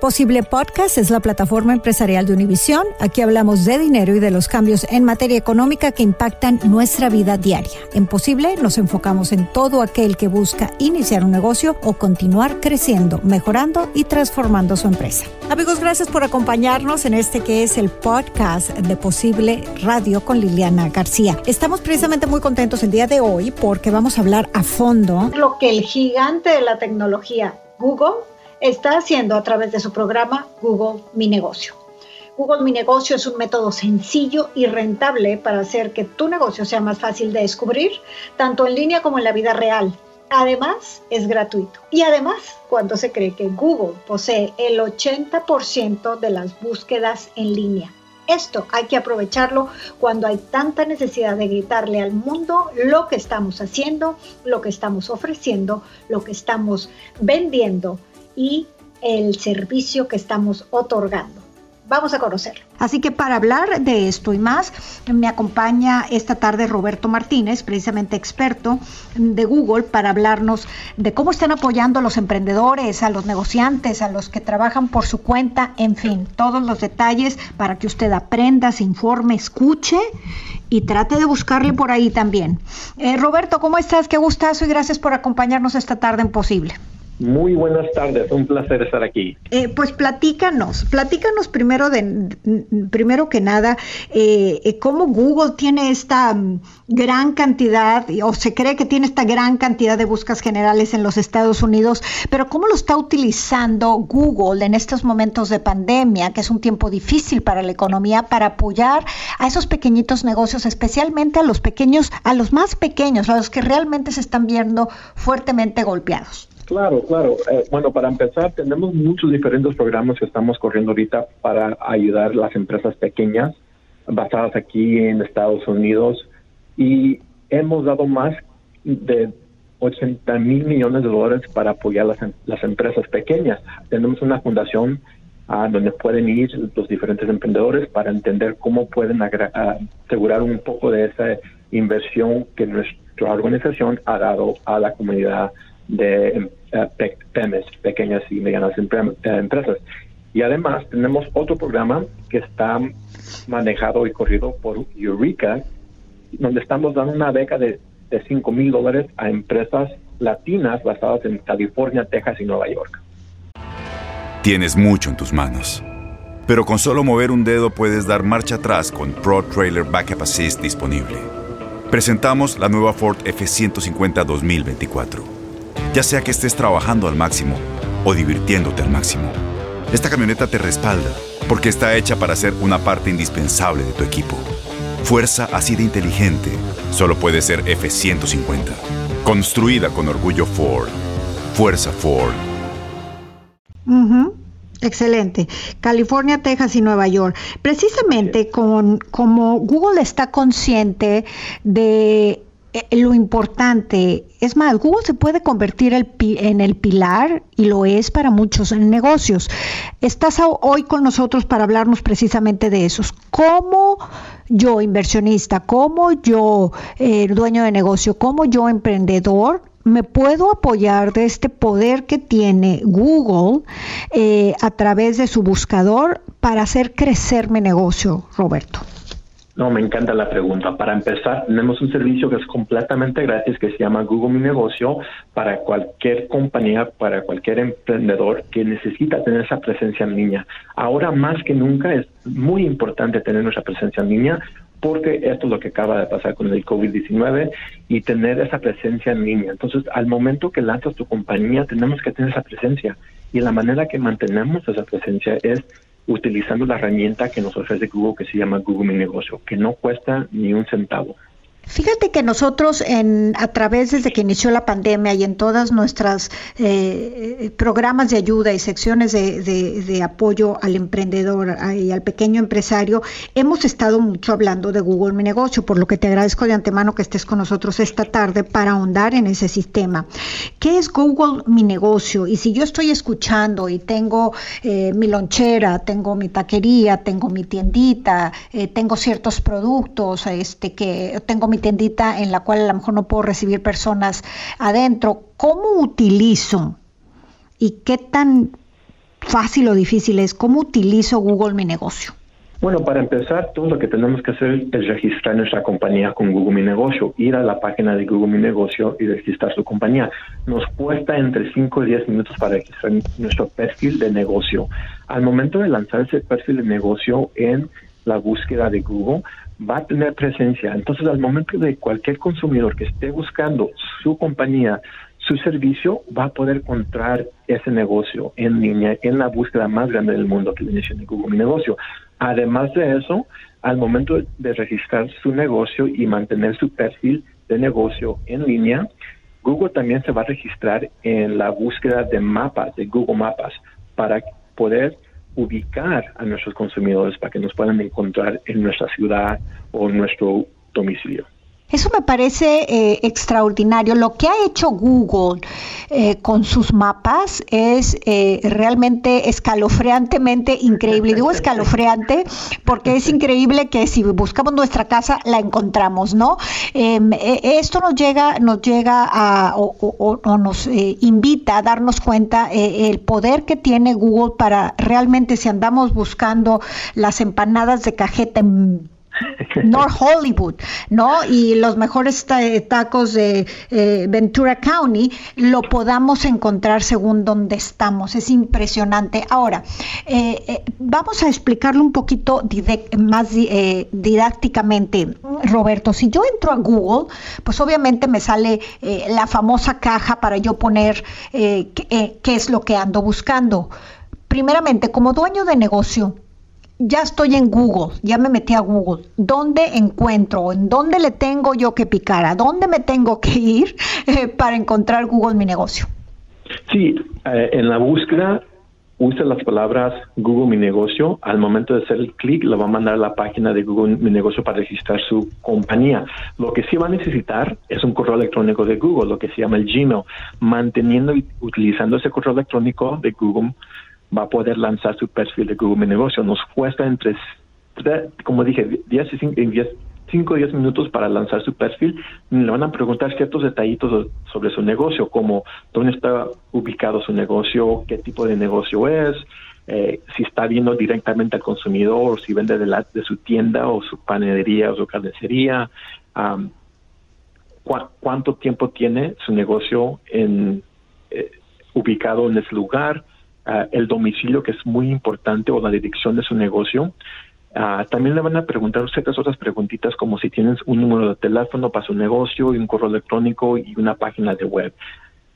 Posible Podcast es la plataforma empresarial de Univisión. Aquí hablamos de dinero y de los cambios en materia económica que impactan nuestra vida diaria. En Posible nos enfocamos en todo aquel que busca iniciar un negocio o continuar creciendo, mejorando y transformando su empresa. Amigos, gracias por acompañarnos en este que es el podcast de Posible Radio con Liliana García. Estamos precisamente muy contentos el día de hoy porque vamos a hablar a fondo lo que el gigante de la tecnología Google está haciendo a través de su programa Google Mi Negocio. Google Mi Negocio es un método sencillo y rentable para hacer que tu negocio sea más fácil de descubrir, tanto en línea como en la vida real. Además, es gratuito. Y además, cuando se cree que Google posee el 80% de las búsquedas en línea. Esto hay que aprovecharlo cuando hay tanta necesidad de gritarle al mundo lo que estamos haciendo, lo que estamos ofreciendo, lo que estamos vendiendo y el servicio que estamos otorgando. Vamos a conocerlo. Así que para hablar de esto y más, me acompaña esta tarde Roberto Martínez, precisamente experto de Google, para hablarnos de cómo están apoyando a los emprendedores, a los negociantes, a los que trabajan por su cuenta, en fin, todos los detalles para que usted aprenda, se informe, escuche y trate de buscarle por ahí también. Eh, Roberto, ¿cómo estás? Qué gustazo y gracias por acompañarnos esta tarde en Posible. Muy buenas tardes, un placer estar aquí. Eh, pues platícanos, platícanos primero de primero que nada eh, eh, cómo Google tiene esta mm, gran cantidad o se cree que tiene esta gran cantidad de búsquedas generales en los Estados Unidos, pero cómo lo está utilizando Google en estos momentos de pandemia, que es un tiempo difícil para la economía, para apoyar a esos pequeñitos negocios, especialmente a los pequeños, a los más pequeños, a los que realmente se están viendo fuertemente golpeados. Claro, claro. Eh, bueno, para empezar, tenemos muchos diferentes programas que estamos corriendo ahorita para ayudar las empresas pequeñas basadas aquí en Estados Unidos y hemos dado más de 80 mil millones de dólares para apoyar las, em, las empresas pequeñas. Tenemos una fundación a donde pueden ir los diferentes emprendedores para entender cómo pueden asegurar un poco de esa inversión que nuestra organización ha dado a la comunidad de eh, pequeñas y medianas eh, empresas. Y además tenemos otro programa que está manejado y corrido por Eureka, donde estamos dando una beca de, de 5 mil dólares a empresas latinas basadas en California, Texas y Nueva York. Tienes mucho en tus manos, pero con solo mover un dedo puedes dar marcha atrás con Pro Trailer Backup Assist disponible. Presentamos la nueva Ford F150 2024 ya sea que estés trabajando al máximo o divirtiéndote al máximo. Esta camioneta te respalda porque está hecha para ser una parte indispensable de tu equipo. Fuerza así de inteligente solo puede ser F-150. Construida con orgullo Ford. Fuerza Ford. Excelente. California, Texas y Nueva York. Precisamente con, como Google está consciente de lo importante, es más, Google se puede convertir en el pilar y lo es para muchos negocios. Estás hoy con nosotros para hablarnos precisamente de esos. ¿Cómo yo, inversionista, cómo yo, eh, dueño de negocio, cómo yo, emprendedor, me puedo apoyar de este poder que tiene Google eh, a través de su buscador para hacer crecer mi negocio, Roberto? No, me encanta la pregunta. Para empezar, tenemos un servicio que es completamente gratis que se llama Google Mi Negocio para cualquier compañía, para cualquier emprendedor que necesita tener esa presencia en línea. Ahora más que nunca es muy importante tener nuestra presencia en línea porque esto es lo que acaba de pasar con el COVID-19 y tener esa presencia en línea. Entonces, al momento que lanzas tu compañía, tenemos que tener esa presencia y la manera que mantenemos esa presencia es utilizando la herramienta que nos ofrece Google que se llama Google Mi Negocio, que no cuesta ni un centavo. Fíjate que nosotros en, a través desde que inició la pandemia y en todas nuestras eh, programas de ayuda y secciones de, apoyo al emprendedor y al pequeño empresario, hemos estado mucho hablando de Google Mi Negocio, por lo que te agradezco de antemano que estés con nosotros esta tarde para ahondar en ese sistema. ¿Qué es Google Mi Negocio? Y si yo estoy escuchando y tengo eh, mi lonchera, tengo mi taquería, tengo mi tiendita, eh, tengo ciertos productos, este que tengo mi tiendita en la cual a lo mejor no puedo recibir personas adentro, ¿cómo utilizo y qué tan fácil o difícil es? ¿Cómo utilizo Google mi negocio? Bueno, para empezar, todo lo que tenemos que hacer es registrar nuestra compañía con Google Mi Negocio, ir a la página de Google Mi Negocio y registrar su compañía. Nos cuesta entre 5 y 10 minutos para registrar nuestro perfil de negocio. Al momento de lanzar ese perfil de negocio en la búsqueda de Google, va a tener presencia. Entonces, al momento de cualquier consumidor que esté buscando su compañía, su servicio, va a poder encontrar ese negocio en línea, en la búsqueda más grande del mundo que viene siendo Google Mi Negocio. Además de eso, al momento de registrar su negocio y mantener su perfil de negocio en línea, Google también se va a registrar en la búsqueda de mapas, de Google Mapas, para poder ubicar a nuestros consumidores para que nos puedan encontrar en nuestra ciudad o en nuestro domicilio. Eso me parece eh, extraordinario. Lo que ha hecho Google eh, con sus mapas es eh, realmente escalofriantemente increíble. Digo escalofriante porque es increíble que si buscamos nuestra casa la encontramos, ¿no? Em, esto nos llega, nos llega a, o, o nos invita a darnos cuenta el poder que tiene Google para realmente si andamos buscando las empanadas de cajeta en North Hollywood, ¿no? Y los mejores tacos de eh, Ventura County lo podamos encontrar según donde estamos. Es impresionante. Ahora, eh, eh, vamos a explicarlo un poquito más didácticamente, Roberto. Si yo entro a Google, pues obviamente me sale la famosa caja para yo poner qué es lo que ando buscando. Primeramente, como dueño de negocio, ya estoy en Google, ya me metí a Google. ¿Dónde encuentro? ¿En dónde le tengo yo que picar? ¿A dónde me tengo que ir eh, para encontrar Google mi negocio? Sí, eh, en la búsqueda use las palabras Google mi negocio. Al momento de hacer el clic, lo va a mandar a la página de Google mi negocio para registrar su compañía. Lo que sí va a necesitar es un correo electrónico de Google, lo que se llama el Gmail. Manteniendo y utilizando ese correo electrónico de Google va a poder lanzar su perfil de Google Mi Negocio. Nos cuesta entre, como dije, 10 y 5 o 10 minutos para lanzar su perfil. Le van a preguntar ciertos detallitos sobre su negocio, como dónde está ubicado su negocio, qué tipo de negocio es, eh, si está viendo directamente al consumidor, si vende de, la, de su tienda o su panadería o su carnicería, cuánto tiempo tiene su negocio en, eh, ubicado en ese lugar, Ah, el domicilio, que es muy importante, o la dirección de su negocio. Ah, también le van a preguntar ciertas otras preguntitas como si tienes un número de teléfono para su negocio y un correo electrónico y una página de web.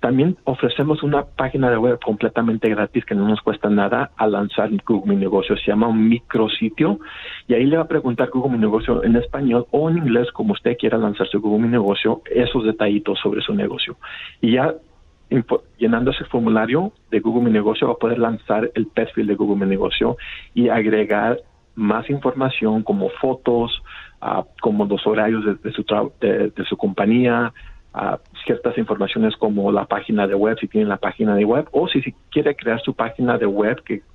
También ofrecemos una página de web completamente gratis que no nos cuesta nada al lanzar Google Mi Negocio. Se llama un micrositio y ahí le va a preguntar Google Mi Negocio en español o en inglés, como usted quiera lanzar su Google Mi Negocio, esos detallitos sobre su negocio. Y ya llenando ese formulario de Google Mi Negocio va a poder lanzar el perfil de Google Mi Negocio y agregar más información como fotos, ah, como los horarios de, su, de, su compañía, uh, ciertas informaciones como la página de web, si tiene la página de web, o si, si quiere crear su página de web que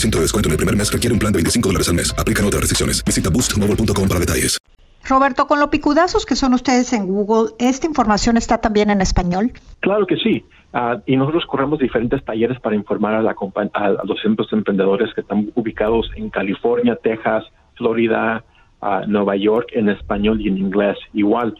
de descuento en el primer mes requiere un plan de 25 dólares al mes. Aplican otras restricciones. Visita boostmobile.com para detalles. Roberto, con lo picudazos que son ustedes en Google, ¿esta información está también en español? Claro que sí. Uh, y nosotros corremos diferentes talleres para informar a, la a, los centros emprendedores que están ubicados en California, Texas, Florida, uh, Nueva York, en español y en inglés. Igual,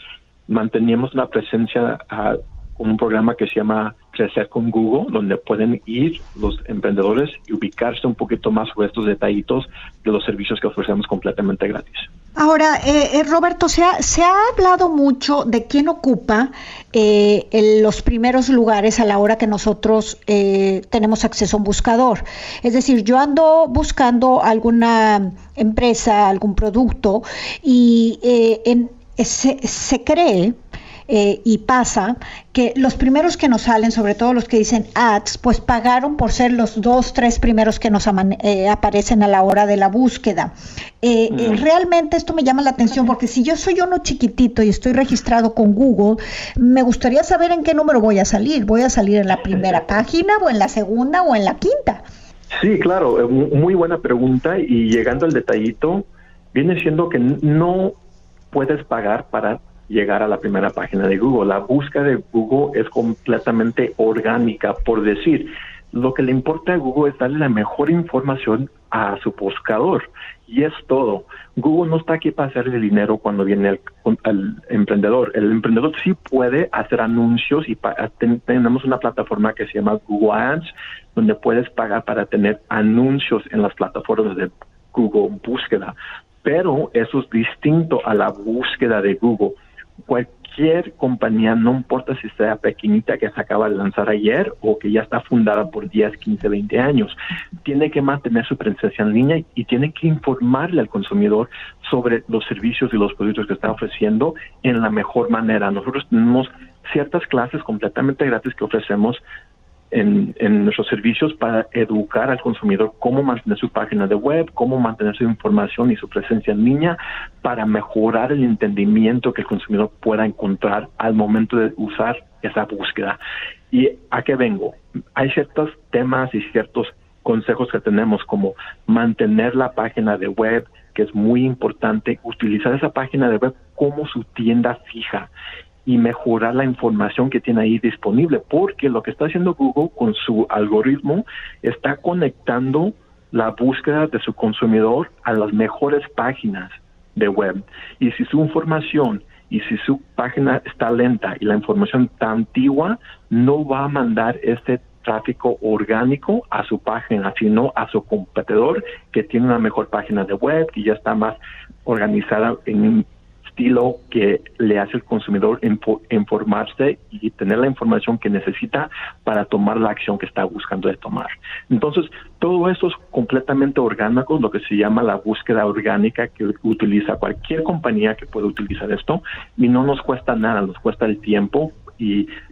manteníamos una presencia ah, con un programa que se llama Crecer con Google, donde pueden ir los emprendedores y ubicarse un poquito más sobre estos detallitos de los servicios que ofrecemos completamente gratis. Ahora, eh, eh, Roberto, se ha, se ha hablado mucho de quién ocupa eh, los primeros lugares a la hora que nosotros tenemos acceso a un buscador. Es decir, yo ando buscando alguna empresa, algún producto y en, se, se cree eh, y pasa que los primeros que nos salen, sobre todo los que dicen ads, pues pagaron por ser los dos, tres primeros que nos eh, aparecen a la hora de la búsqueda. Eh, mm. realmente esto me llama la atención porque si yo soy uno chiquitito y estoy registrado con Google, me gustaría saber en qué número voy a salir. ¿Voy a salir en la primera página o en la segunda o en la quinta? Sí, claro, muy buena pregunta y llegando al detallito, viene siendo que no puedes pagar para llegar a la primera página de Google. La búsqueda de Google es completamente orgánica, por decir. Lo que le importa a Google es darle la mejor información a su buscador. Y es todo. Google no está aquí para hacerle dinero cuando viene el, emprendedor. El emprendedor sí puede hacer anuncios y tenemos una plataforma que se llama Google Ads, donde puedes pagar para tener anuncios en las plataformas de Google Búsqueda. Pero eso es distinto a la búsqueda de Google cualquier compañía, no importa si sea pequeñita que se acaba de lanzar ayer o que ya está fundada por 10, 15, 20 años, tiene que mantener su presencia en línea y tiene que informarle al consumidor sobre los servicios y los productos que está ofreciendo en la mejor manera. Nosotros tenemos ciertas clases completamente gratis que ofrecemos en, nuestros servicios para educar al consumidor cómo mantener su página de web, cómo mantener su información y su presencia en línea para mejorar el entendimiento que el consumidor pueda encontrar al momento de usar esa búsqueda. ¿Y a qué vengo? Hay ciertos temas y ciertos consejos que tenemos como mantener la página de web, que es muy importante, utilizar esa página de web como su tienda fija y mejorar la información que tiene ahí disponible, porque lo que está haciendo Google con su algoritmo está conectando la búsqueda de su consumidor a las mejores páginas de web. Y si su información y si su página está lenta y la información está antigua, no va a mandar este tráfico orgánico a su página, sino a su competidor que tiene una mejor página de web, y ya está más organizada en estilo que le hace al consumidor informarse y tener la información que necesita para tomar la acción que está buscando de tomar. Entonces, todo esto es completamente orgánico, lo que se llama la búsqueda orgánica que utiliza cualquier compañía que pueda utilizar esto y no nos cuesta nada, nos cuesta el tiempo y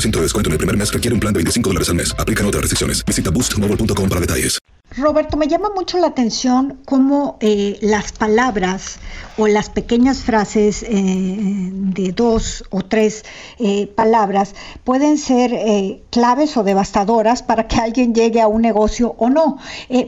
ciento de descuento en el primer mes requiere un plan de 25 dólares al mes. Aplican otras restricciones. Visita boostmobile.com para detalles. Roberto, me llama mucho la atención cómo eh, las palabras o las pequeñas frases eh, de dos o tres eh, palabras pueden ser claves o devastadoras para que alguien llegue a un negocio o no.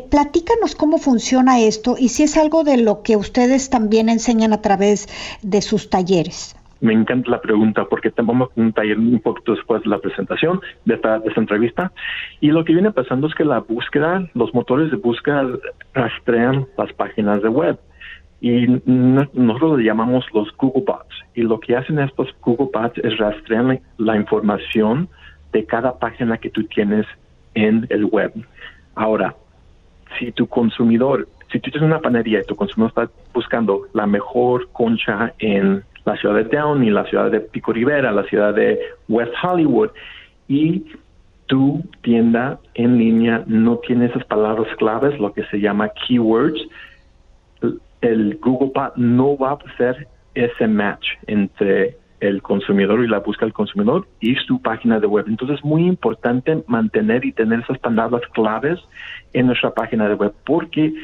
platícanos cómo funciona esto y si es algo de lo que ustedes también enseñan a través de sus talleres. Me encanta la pregunta porque tenemos un taller un poquito después de la presentación de esta, entrevista. Y lo que viene pasando es que la búsqueda, los motores de búsqueda rastrean las páginas de web. Y nosotros le llamamos los Google Bots. Y lo que hacen estos Google Bots es rastrear la información de cada página que tú tienes en el web. Ahora, si tu consumidor, si tú tienes una panería y tu consumidor está buscando la mejor concha en la ciudad de Downey, la ciudad de Pico Rivera, la ciudad de West Hollywood y tu tienda en línea no tiene esas palabras claves, lo que se llama keywords, el Google Bot no va a hacer ese match entre el consumidor y la búsqueda del consumidor y su página de web. Entonces es muy importante mantener y tener esas palabras claves en nuestra página de web porque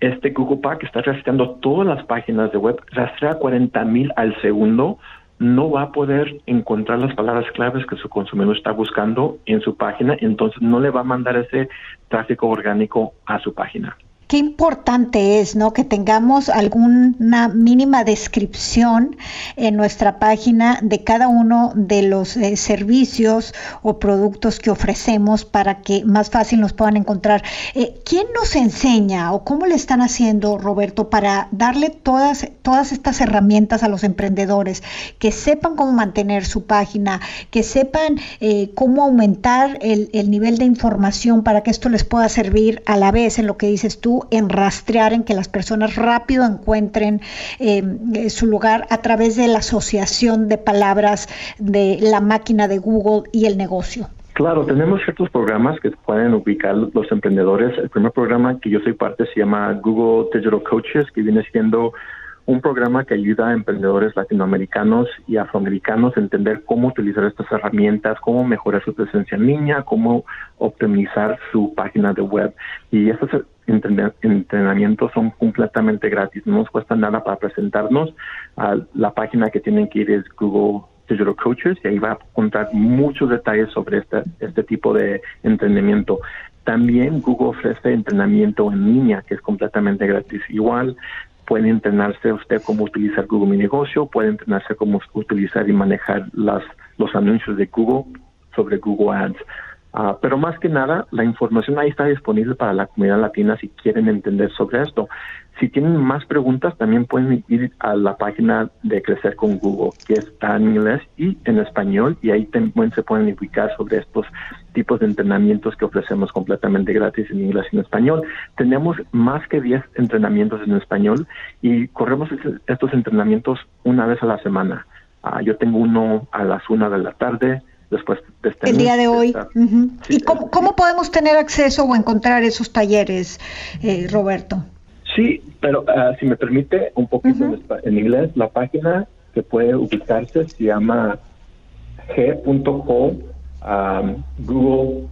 este Google Pack está rastreando todas las páginas de web, rastrea 40 mil al segundo no va a poder encontrar las palabras claves que su consumidor está buscando en su página, entonces no le va a mandar ese tráfico orgánico a su página. Qué importante es, ¿no? Que tengamos alguna mínima descripción en nuestra página de cada uno de los eh, servicios o productos que ofrecemos para que más fácil nos puedan encontrar. Eh, ¿Quién nos enseña o cómo le están haciendo, Roberto, para darle todas, todas estas herramientas a los emprendedores que sepan cómo mantener su página, que sepan eh, cómo aumentar el, el nivel de información para que esto les pueda servir a la vez en lo que dices tú? En rastrear, en que las personas rápido encuentren eh, eh, su lugar a través de la asociación de palabras de la máquina de Google y el negocio? Claro, tenemos ciertos programas que pueden ubicar los emprendedores. El primer programa que yo soy parte se llama Google Digital Coaches, que viene siendo un programa que ayuda a emprendedores latinoamericanos y afroamericanos a entender cómo utilizar estas herramientas, cómo mejorar su presencia en línea, cómo optimizar su página de web. Y estos entrenamientos son completamente gratis, no nos cuesta nada para presentarnos. a la página que tienen que ir es Google Digital Coaches y ahí va a encontrar muchos detalles sobre este, este tipo de entrenamiento. También Google ofrece entrenamiento en línea que es completamente gratis. Igual puede entrenarse usted cómo utilizar Google Mi Negocio, puede entrenarse cómo utilizar y manejar las, los anuncios de Google sobre Google Ads. Ah, pero más que nada, la información ahí está disponible para la comunidad latina si quieren entender sobre esto. Si tienen más preguntas, también pueden ir a la página de Crecer con Google, que está en inglés y en español, y ahí también se pueden ubicar sobre estos tipos de entrenamientos que ofrecemos completamente gratis en inglés y en español. Tenemos más que 10 entrenamientos en español y corremos estos entrenamientos una vez a la semana. Ah, yo tengo uno a las una de la tarde, después de este el día de hoy. ¿Y cómo, podemos tener acceso o encontrar esos talleres, eh, Roberto? Sí, pero ah, si me permite un poquito en, inglés, la página que puede ubicarse se llama g.co um, Google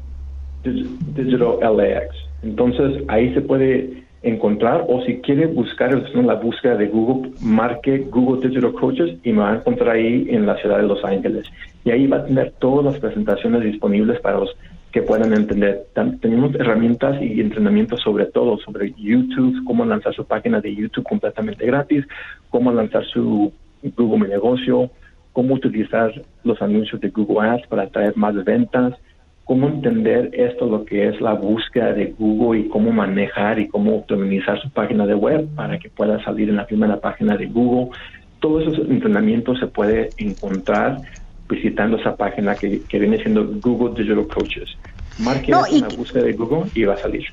Digital LAX. Entonces ahí se puede encontrar o si quiere buscar en la búsqueda de Google, marque Google Digital Coaches y me va a encontrar ahí en la ciudad de Los Ángeles. Y ahí va a tener todas las presentaciones disponibles para los que puedan entender. Tenemos herramientas y entrenamientos sobre todo, sobre YouTube, cómo lanzar su página de YouTube completamente gratis, cómo lanzar su Google Mi Negocio, cómo utilizar los anuncios de Google Ads para atraer más ventas, cómo entender esto, lo que es la búsqueda de Google y cómo manejar y cómo optimizar su página de web para que pueda salir en la primera página de Google. Todos esos entrenamientos se puede encontrar visitando esa página que, viene siendo Google Digital Coaches. Marque la búsqueda de Google y va a salir.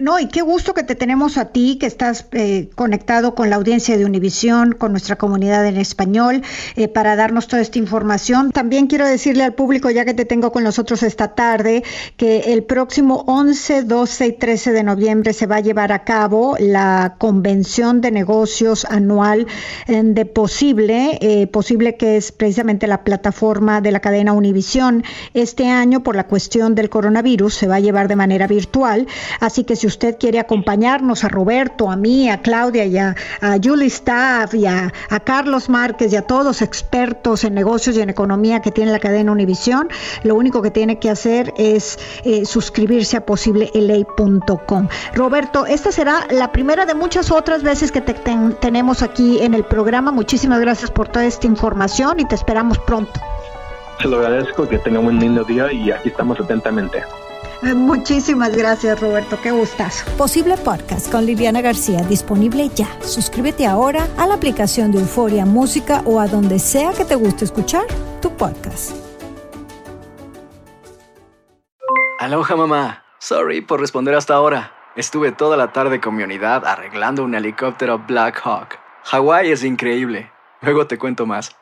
No, y qué gusto que te tenemos a ti, que estás eh, conectado con la audiencia de Univisión, con nuestra comunidad en español, eh, para darnos toda esta información. También quiero decirle al público, ya que te tengo con nosotros esta tarde, que el próximo 11, 12 y 13 de noviembre se va a llevar a cabo la convención de negocios anual eh, de Posible, Posible que es precisamente la plataforma de la cadena Univisión. Este año, por la cuestión del coronavirus, se va a llevar de manera virtual, así que si usted quiere acompañarnos, a Roberto, a mí, a Claudia y a, Julie Staff y a, Carlos Márquez y a todos los expertos en negocios y en economía que tiene la cadena Univisión, lo único que tiene que hacer es eh, suscribirse a posiblelay.com. Roberto, esta será la primera de muchas otras veces que te tenemos aquí en el programa. Muchísimas gracias por toda esta información y te esperamos pronto. Se lo agradezco, que tenga un lindo día y aquí estamos atentamente. Muchísimas gracias, Roberto. Qué gustazo. Posible Podcast con Liliana García, disponible ya. Suscríbete ahora a la aplicación de Euforia Música o a donde sea que te guste escuchar tu podcast. Aloha, mamá. Sorry por responder hasta ahora. Estuve toda la tarde con mi unidad arreglando un helicóptero Black Hawk. Hawái es increíble. Luego te cuento más.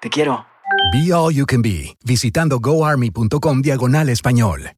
Te quiero. Be All You Can Be, visitando goarmy.com diagonal español.